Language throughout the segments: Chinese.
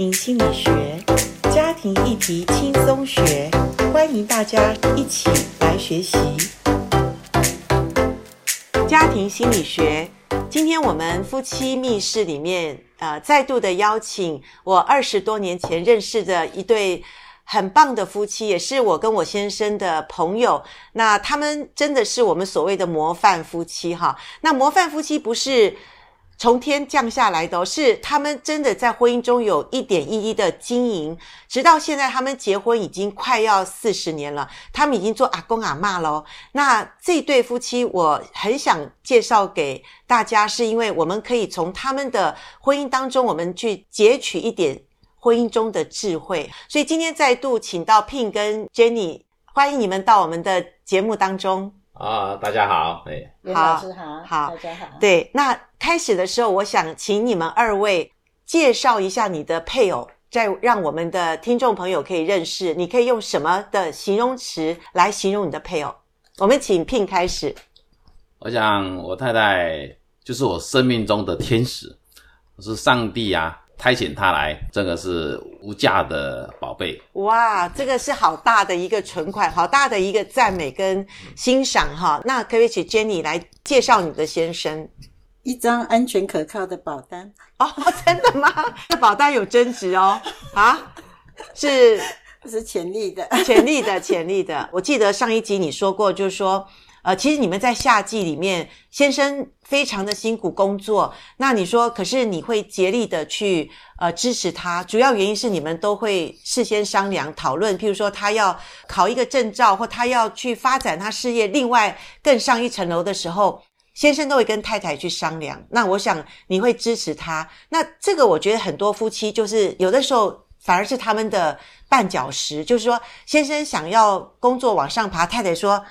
庭心理学，家庭议题轻松学，欢迎大家一起来学习家庭心理学。今天我们夫妻密室里面，呃，再度的邀请我二十多年前认识的一对很棒的夫妻，也是我跟我先生的朋友。那他们真的是我们所谓的模范夫妻哈。那模范夫妻不是从天降下来的，是他们真的在婚姻中有一点一滴的经营，直到现在他们结婚已经快要四十年了，他们已经做阿公阿嬷了。那这对夫妻我很想介绍给大家，是因为我们可以从他们的婚姻当中，我们去截取一点婚姻中的智慧。所以今天再度请到 Pin 跟 Jenny，欢迎你们到我们的节目当中。啊，大家好，哎，袁老师好，好，大家好。对，那开始的时候，我想请你们二位介绍一下你的配偶，再让我们的听众朋友可以认识。你可以用什么的形容词来形容你的配偶？我们请 Pin 开始。我想我太太就是我生命中的天使，我是上帝啊。差遣他来，这个是无价的宝贝。哇，这个是好大的一个存款，好大的一个赞美跟欣赏哈。那可不可以请 Jenny 来介绍你的先生？一张安全可靠的保单。哦，真的吗？这保单有增值哦。啊，是 是潜力的，潜力的，潜力的。我记得上一集你说过，就是说。呃，其实你们在夏季里面，先生非常的辛苦工作。那你说，可是你会竭力的去呃支持他，主要原因是你们都会事先商量讨论。譬如说，他要考一个证照，或他要去发展他事业，另外更上一层楼的时候，先生都会跟太太去商量。那我想你会支持他。那这个我觉得很多夫妻就是有的时候反而是他们的绊脚石，就是说先生想要工作往上爬，太太说。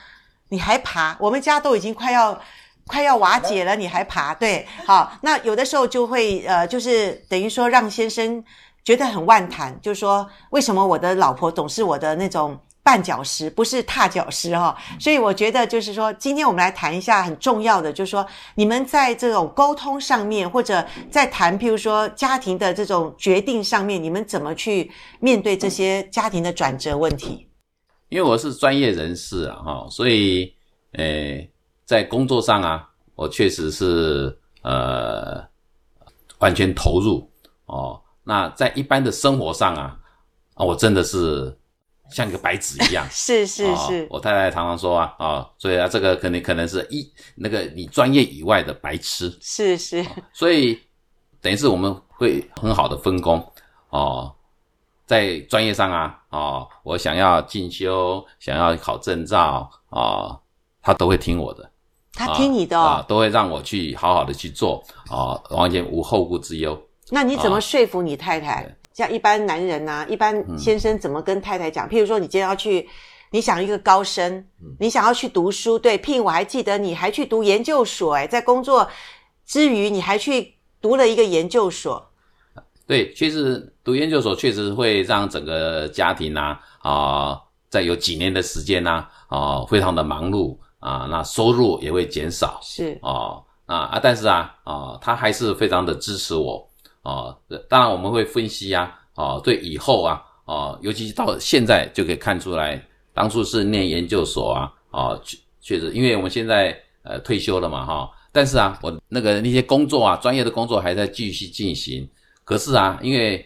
你还爬？我们家都已经快要快要瓦解了，你还爬？对，好，那有的时候就会呃，就是等于说让先生觉得很万谈，就是说为什么我的老婆总是我的那种绊脚石，不是踏脚石哈、哦？所以我觉得就是说，今天我们来谈一下很重要的，就是说你们在这种沟通上面，或者在谈譬如说家庭的这种决定上面，你们怎么去面对这些家庭的转折问题？因为我是专业人士啊，哈，所以，诶，在工作上啊，我确实是呃完全投入哦。那在一般的生活上啊，啊，我真的是像一个白纸一样。是是是、哦。我太太常常说啊，啊、哦，所以啊，这个可能可能是一那个你专业以外的白痴。是是、哦。所以等于是我们会很好的分工哦。在专业上啊，哦，我想要进修，想要考证照啊，哦，他都会听我的。他听你的哦，啊，都会让我去好好的去做啊，完全无后顾之忧。那你怎么说服你太太？哦，像一般男人呐，啊，一般先生怎么跟太太讲？嗯，譬如说，你今天要去，你想一个高升，嗯，你想要去读书，对，Pin，我还记得你还去读研究所，诶，在工作之余，你还去读了一个研究所。对，确实读研究所确实会让整个家庭啊啊、呃，在有几年的时间呢啊、呃，非常的忙碌啊、呃，那收入也会减少。是哦啊啊，但是啊啊、呃，他还是非常的支持我啊、呃。当然我们会分析啊啊、呃，对以后啊啊、呃，尤其是到现在就可以看出来，当初是念研究所啊啊，确确实，因为我们现在呃退休了嘛哈，但是啊，我那个那些工作啊，专业的工作还在继续进行。可是啊，因为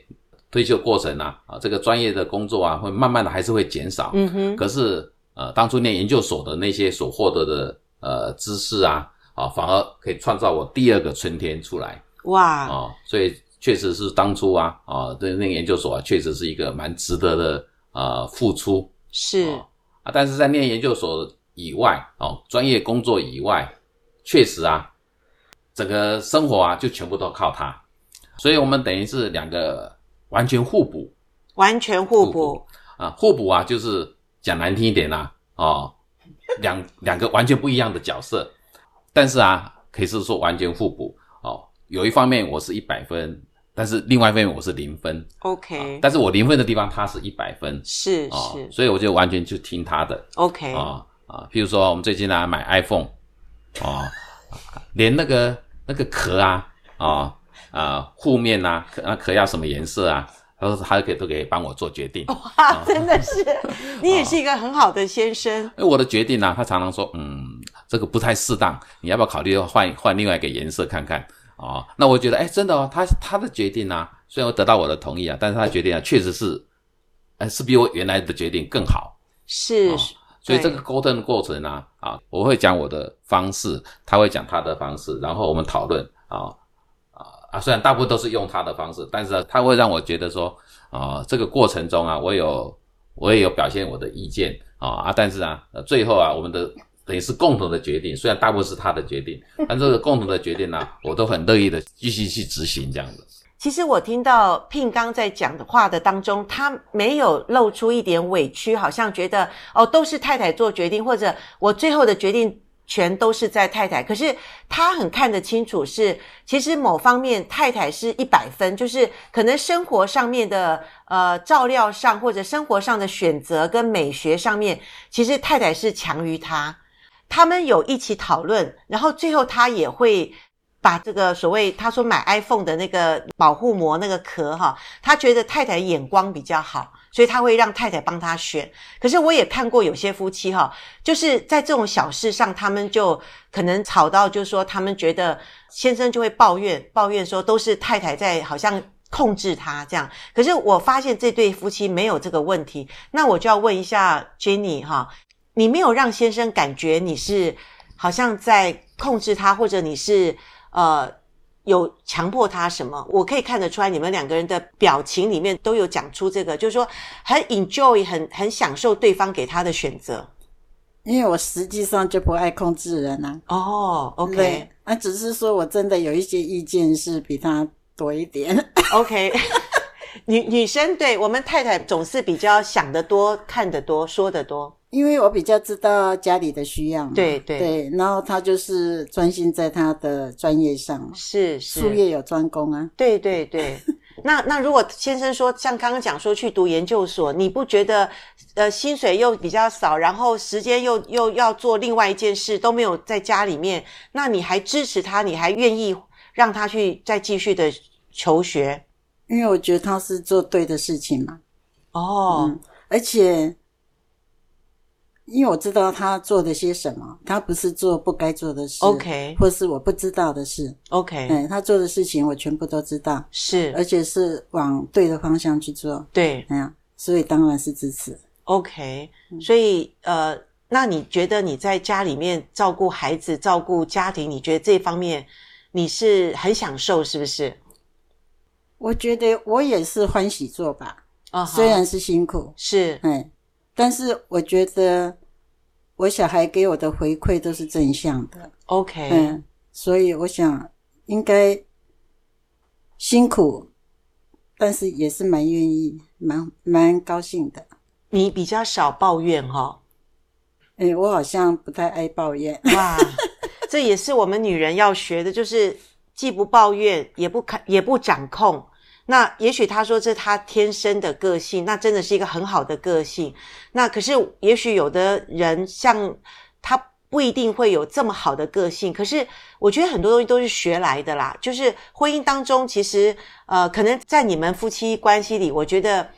退休过程啊，啊，这个专业的工作啊，会慢慢的还是会减少。嗯哼。可是呃，当初念研究所的那些所获得的呃知识啊，啊，反而可以创造我第二个春天出来。哇。啊，所以确实是当初啊，啊，对那个研究所啊，确实是一个蛮值得的呃付出。是。啊，但是在念研究所以外，哦，专业工作以外，确实啊，整个生活啊，就全部都靠他。所以我们等于是两个完全互补，完全互补，啊，互补啊，就是讲难听一点啦，啊，哦，两两个完全不一样的角色，但是啊，可以是说完全互补。哦。有一方面我是一百分，但是另外一方面我是零分，OK，哦，但是我零分的地方他是一百分，是哦，是，所以我就完全就听他的，OK，啊啊，譬如说我们最近啊买 iPhone，哦，连那个那个壳啊，啊，哦。啊，护面呐，壳啊壳要什么颜色啊？他说他可以都可以帮我做决定。哇，真的是，你也是一个很好的先生。哎，我的决定呢、啊，他常常说，嗯，这个不太适当，你要不要考虑换换另外一个颜色看看？哦，那我觉得，哎，真的哦，他他的决定呢、啊，虽然我得到我的同意啊，但是他的决定啊，确实是，哎，是比我原来的决定更好。是，哦、所以这个沟通的过程呢、啊，啊，我会讲我的方式，他会讲他的方式，然后我们讨论啊。啊，虽然大部分都是用他的方式，但是，他会让我觉得说，啊、这个过程中啊，我有我也有表现我的意见啊啊，但是啊，最后啊，我们的等于是共同的决定，虽然大部分是他的决定，但这个共同的决定呢、我都很乐意的继续去执行这样子。其实我听到聘刚在讲的话的当中，他没有露出一点委屈，好像觉得哦，都是太太做决定，或者我最后的决定。全都是在太太，可是他很看得清楚是，其实某方面太太是一百分，就是可能生活上面的呃照料上，或者生活上的选择跟美学上面，其实太太是强于他。他们有一起讨论，然后最后他也会把这个所谓他说买 iPhone 的那个保护膜那个壳哈，他觉得太太眼光比较好。所以他会让太太帮他选，可是我也看过有些夫妻哈，就是在这种小事上，他们就可能吵到，就是说他们觉得先生就会抱怨，抱怨说都是太太在好像控制他这样。可是我发现这对夫妻没有这个问题，那我就要问一下 Jenny 哈，你没有让先生感觉你是好像在控制他，或者你是呃。有强迫他什么？我可以看得出来，你们两个人的表情里面都有讲出这个，就是说很 enjoy，很很享受对方给他的选择。因为我实际上就不爱控制人啊。哦，OK，那只是说我真的有一些意见是比他多一点。OK，女女生对我们太太总是比较想得多、看得多、说得多。因为我比较知道家里的需要嘛，对对对，然后她就是专心在他的专业上，是是，术业有专攻啊，对对对。那那如果先生说像刚刚讲说去读研究所，你不觉得呃薪水又比较少，然后时间又又要做另外一件事，都没有在家里面，那你还支持他，你还愿意让他去再继续的求学？因为我觉得他是做对的事情嘛。哦，嗯，而且。因为我知道他做了些什么，他不是做不该做的事，OK，或是我不知道的事，OK，嗯，他做的事情我全部都知道，是，而且是往对的方向去做，对，嗯，所以当然是支持，OK，所以呃，那你觉得你在家里面照顾孩子、照顾家庭，你觉得这方面你是很享受，是不是？我觉得我也是欢喜做吧，啊、uh 虽然是辛苦，是，嗯。但是我觉得，我小孩给我的回馈都是正向的。OK，嗯，所以我想应该辛苦，但是也是蛮愿意、蛮蛮高兴的。你比较少抱怨哈、哦？诶，我好像不太爱抱怨。哇，这也是我们女人要学的，就是既不抱怨，也不看，也不掌控。那也许他说这是他天生的个性，那真的是一个很好的个性。那可是也许有的人像他不一定会有这么好的个性。可是我觉得很多东西都是学来的啦。就是婚姻当中，其实呃，可能在你们夫妻关系里，我觉得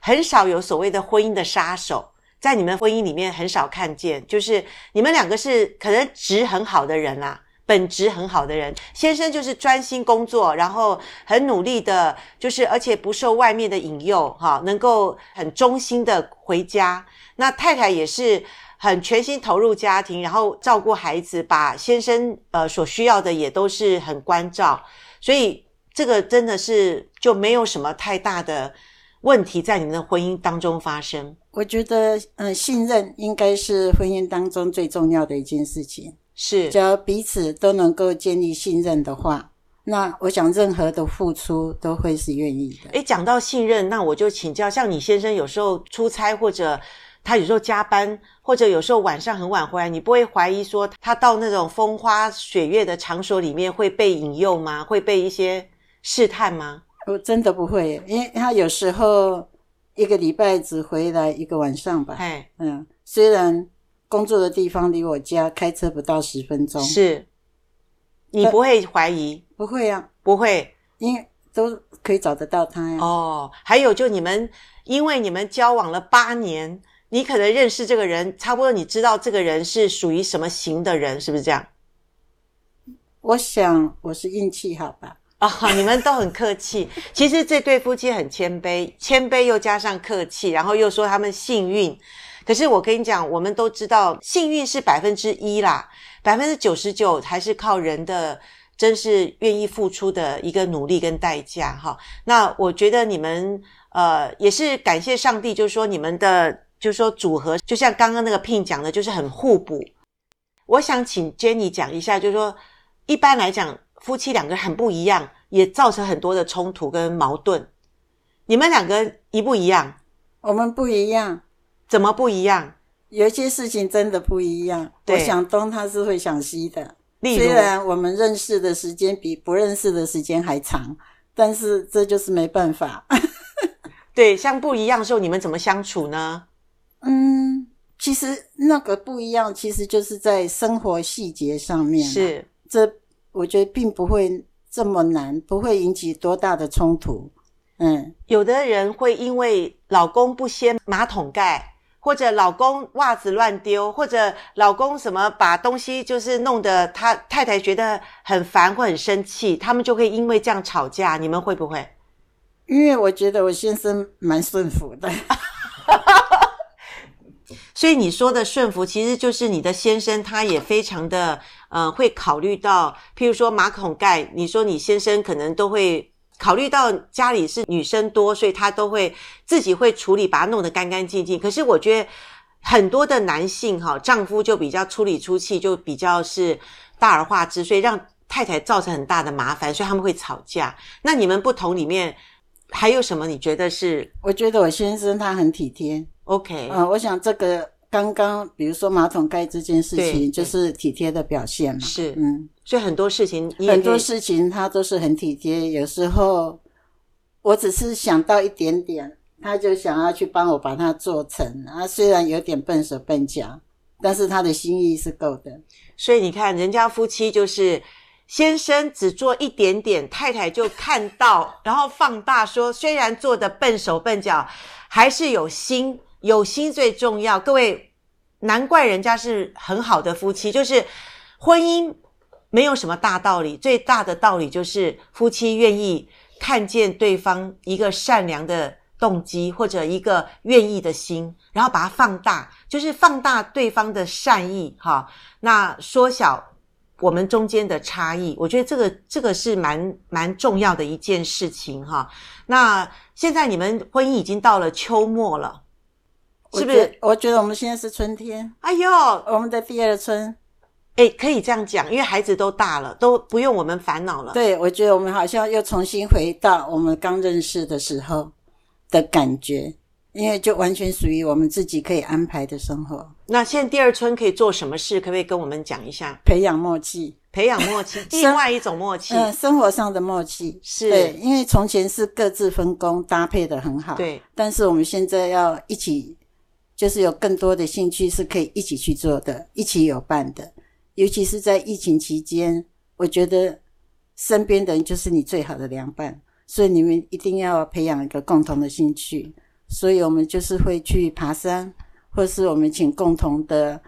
很少有所谓的婚姻的杀手，在你们婚姻里面很少看见。就是你们两个是可能值很好的人啦。本职很好的人，先生就是专心工作，然后很努力的，就是而且不受外面的引诱，哈，能够很忠心的回家。那太太也是很全心投入家庭，然后照顾孩子，把先生呃所需要的也都是很关照。所以这个真的是就没有什么太大的问题在你们的婚姻当中发生。我觉得，嗯、信任应该是婚姻当中最重要的一件事情。是，只要彼此都能够建立信任的话，那我想任何的付出都会是愿意的。诶，讲到信任，那我就请教，像你先生有时候出差，或者他有时候加班，或者有时候晚上很晚回来，你不会怀疑说他到那种风花雪月的场所里面会被引诱吗？会被一些试探吗？我真的不会，因为他有时候一个礼拜只回来一个晚上吧。哎，嗯，虽然。工作的地方离我家开车不到十分钟，是，你不会怀疑？不会啊，不会，因为都可以找得到他呀。哦，还有就你们，因为你们交往了八年，你可能认识这个人，差不多你知道这个人是属于什么型的人，是不是这样？我想我是运气好吧。啊、哦，你们都很客气。其实这对夫妻很谦卑，谦卑又加上客气，然后又说他们幸运。可是我跟你讲，我们都知道幸运是百分之一啦，百分之九十九还是靠人的，真是愿意付出的一个努力跟代价哈。那我觉得你们呃也是感谢上帝，就是说你们的就是说组合，就像刚刚那个聘讲的，就是很互补。我想请 Jenny 讲一下，就是说一般来讲夫妻两个很不一样，也造成很多的冲突跟矛盾。你们两个一不一样？我们不一样。怎么不一样？有一些事情真的不一样。我想东，他是会想西的。虽然我们认识的时间比不认识的时间还长，但是这就是没办法。对，像不一样的时候，你们怎么相处呢？嗯，其实那个不一样，其实就是在生活细节上面。是。这我觉得并不会这么难，不会引起多大的冲突。嗯，有的人会因为老公不掀马桶盖。或者老公袜子乱丢，或者老公什么把东西就是弄得他太太觉得很烦或很生气，他们就会因为这样吵架。你们会不会？因为我觉得我先生蛮顺服的，所以你说的顺服其实就是你的先生，他也非常的呃会考虑到，譬如说马桶盖，你说你先生可能都会。考虑到家里是女生多，所以他都会自己会处理，把它弄得干干净净。可是我觉得很多的男性哈，丈夫就比较粗里粗气，就比较是大而化之，所以让太太造成很大的麻烦，所以他们会吵架。那你们不同里面还有什么？你觉得是？我觉得我先生他很体贴。OK，嗯，我想这个。刚刚比如说马桶盖这件事情，就是体贴的表现嘛。是，嗯，所以很多事情，很多事情他都是很体贴。有时候我只是想到一点点，他就想要去帮我把它做成。啊，虽然有点笨手笨脚，但是他的心意是够的。所以你看，人家夫妻就是先生只做一点点，太太就看到，然后放大说，虽然做的笨手笨脚，还是有心。有心最重要，各位，难怪人家是很好的夫妻。就是婚姻没有什么大道理，最大的道理就是夫妻愿意看见对方一个善良的动机或者一个愿意的心，然后把它放大，就是放大对方的善意，哈，那缩小我们中间的差异。我觉得这个这个是蛮蛮重要的一件事情，哈。那现在你们婚姻已经到了秋末了。是不是？我觉得我们现在是春天。哎呦，我们的第二春，哎，可以这样讲，因为孩子都大了，都不用我们烦恼了。对，我觉得我们好像又重新回到我们刚认识的时候的感觉，因为就完全属于我们自己可以安排的生活。那现在第二春可以做什么事？可不可以跟我们讲一下？培养默契，培养默契，另外一种默契，嗯，生活上的默契是对，因为从前是各自分工，搭配的很好，对，但是我们现在要一起。就是有更多的兴趣是可以一起去做的，一起有伴的。尤其是在疫情期间，我觉得身边的人就是你最好的良伴，所以你们一定要培养一个共同的兴趣。所以我们就是会去爬山，或是我们请共同的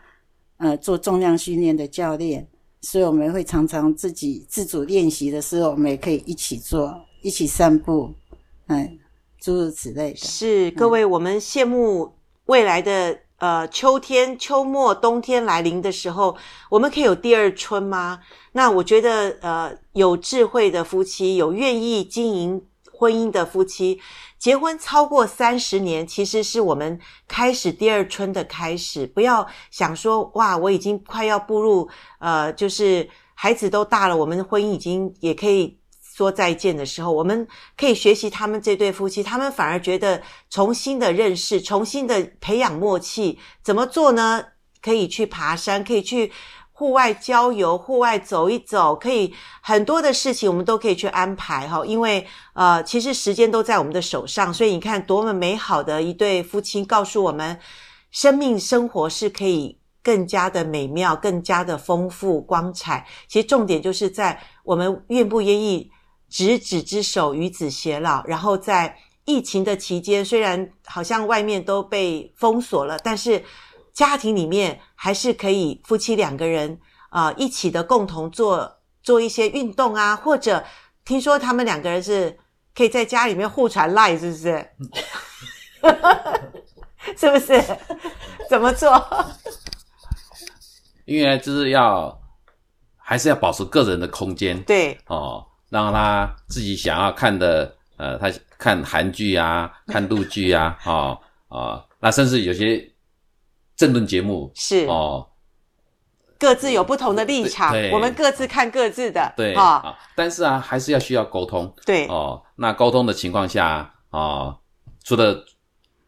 呃做重量训练的教练。所以我们会常常自己自主练习的时候，我们也可以一起做，一起散步，嗯，诸如此类的。是各位，我们羡慕。未来的呃秋天、秋末、冬天来临的时候，我们可以有第二春吗？那我觉得呃有智慧的夫妻，有愿意经营婚姻的夫妻，结婚超过三十年，其实是我们开始第二春的开始。不要想说哇，我已经快要步入呃，就是孩子都大了，我们的婚姻已经也可以。说再见的时候，我们可以学习他们这对夫妻，他们反而觉得重新的认识，重新的培养默契，怎么做呢？可以去爬山，可以去户外郊游，户外走一走，可以很多的事情我们都可以去安排哈。因为呃，其实时间都在我们的手上，所以你看多么美好的一对夫妻，告诉我们生命生活是可以更加的美妙，更加的丰富光彩。其实重点就是在我们愿不愿意。执子之手，与子偕老。然后在疫情的期间，虽然好像外面都被封锁了，但是家庭里面还是可以夫妻两个人啊、呃、一起的共同做做一些运动啊，或者听说他们两个人是可以在家里面互传 LINE，是不是？是不是？怎么做？因为就是要还是要保持个人的空间，对哦，让他自己想要看的，呃，他看韩剧啊，看陆剧啊，哦哦，那甚至有些政论节目是。哦，各自有不同的立场，我们各自看各自的，对啊、哦，但是啊，还是要需要沟通，对。哦，那沟通的情况下哦，除了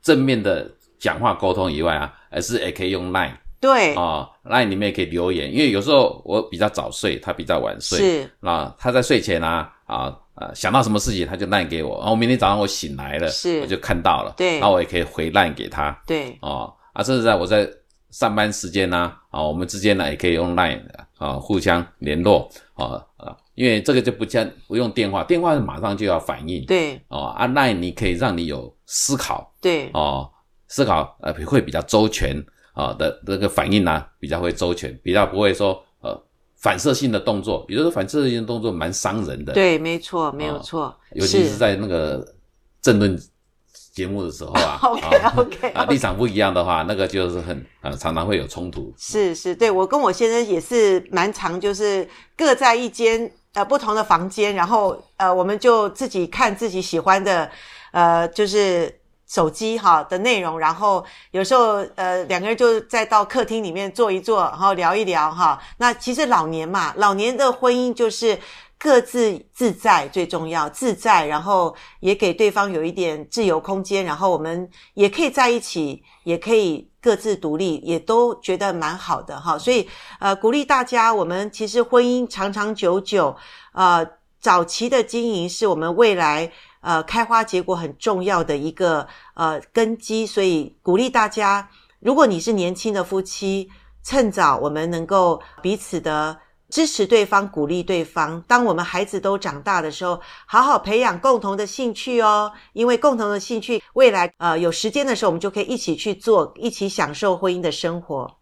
正面的讲话沟通以外啊，还是也可以用 Line。对。啊，LINE 里面也可以留言，因为有时候我比较早睡，他比较晚睡，是。啊，他在睡前啊啊啊想到什么事情他就 LINE 给我，然后我明天早上我醒来了，是。我就看到了，对，然后我也可以回 LINE 给他，对，哦啊，甚至在我在上班时间呢，啊，我们之间呢也可以用 LINE 啊互相联络，啊啊，因为这个就不像不用电话，电话是马上就要反应，对，哦啊 LINE 你可以让你有思考，对，哦思考呃会比较周全。啊的这个反应呢、啊，比较会周全，比较不会说呃反射性的动作，比如说反射性的动作蛮伤人的。对，没错，没有错。尤其是在那个政论节目的时候啊，OK OK，啊立场不一样的话，那个就是很啊常常会有冲突。是是，对我跟我先生也是蛮常，就是各在一间呃不同的房间，然后呃我们就自己看自己喜欢的，呃就是。手机哈的内容，然后有时候呃两个人就再到客厅里面坐一坐，然后聊一聊哈。那其实老年嘛，老年的婚姻就是各自自在最重要，自在，然后也给对方有一点自由空间，然后我们也可以在一起，也可以各自独立，也都觉得蛮好的哈。所以呃鼓励大家，我们其实婚姻长长久久，呃早期的经营是我们未来。呃，开花结果很重要的一个呃根基，所以鼓励大家，如果你是年轻的夫妻，趁早我们能够彼此的支持对方，鼓励对方。当我们孩子都长大的时候，好好培养共同的兴趣哦，因为共同的兴趣，未来呃有时间的时候，我们就可以一起去做，一起享受婚姻的生活。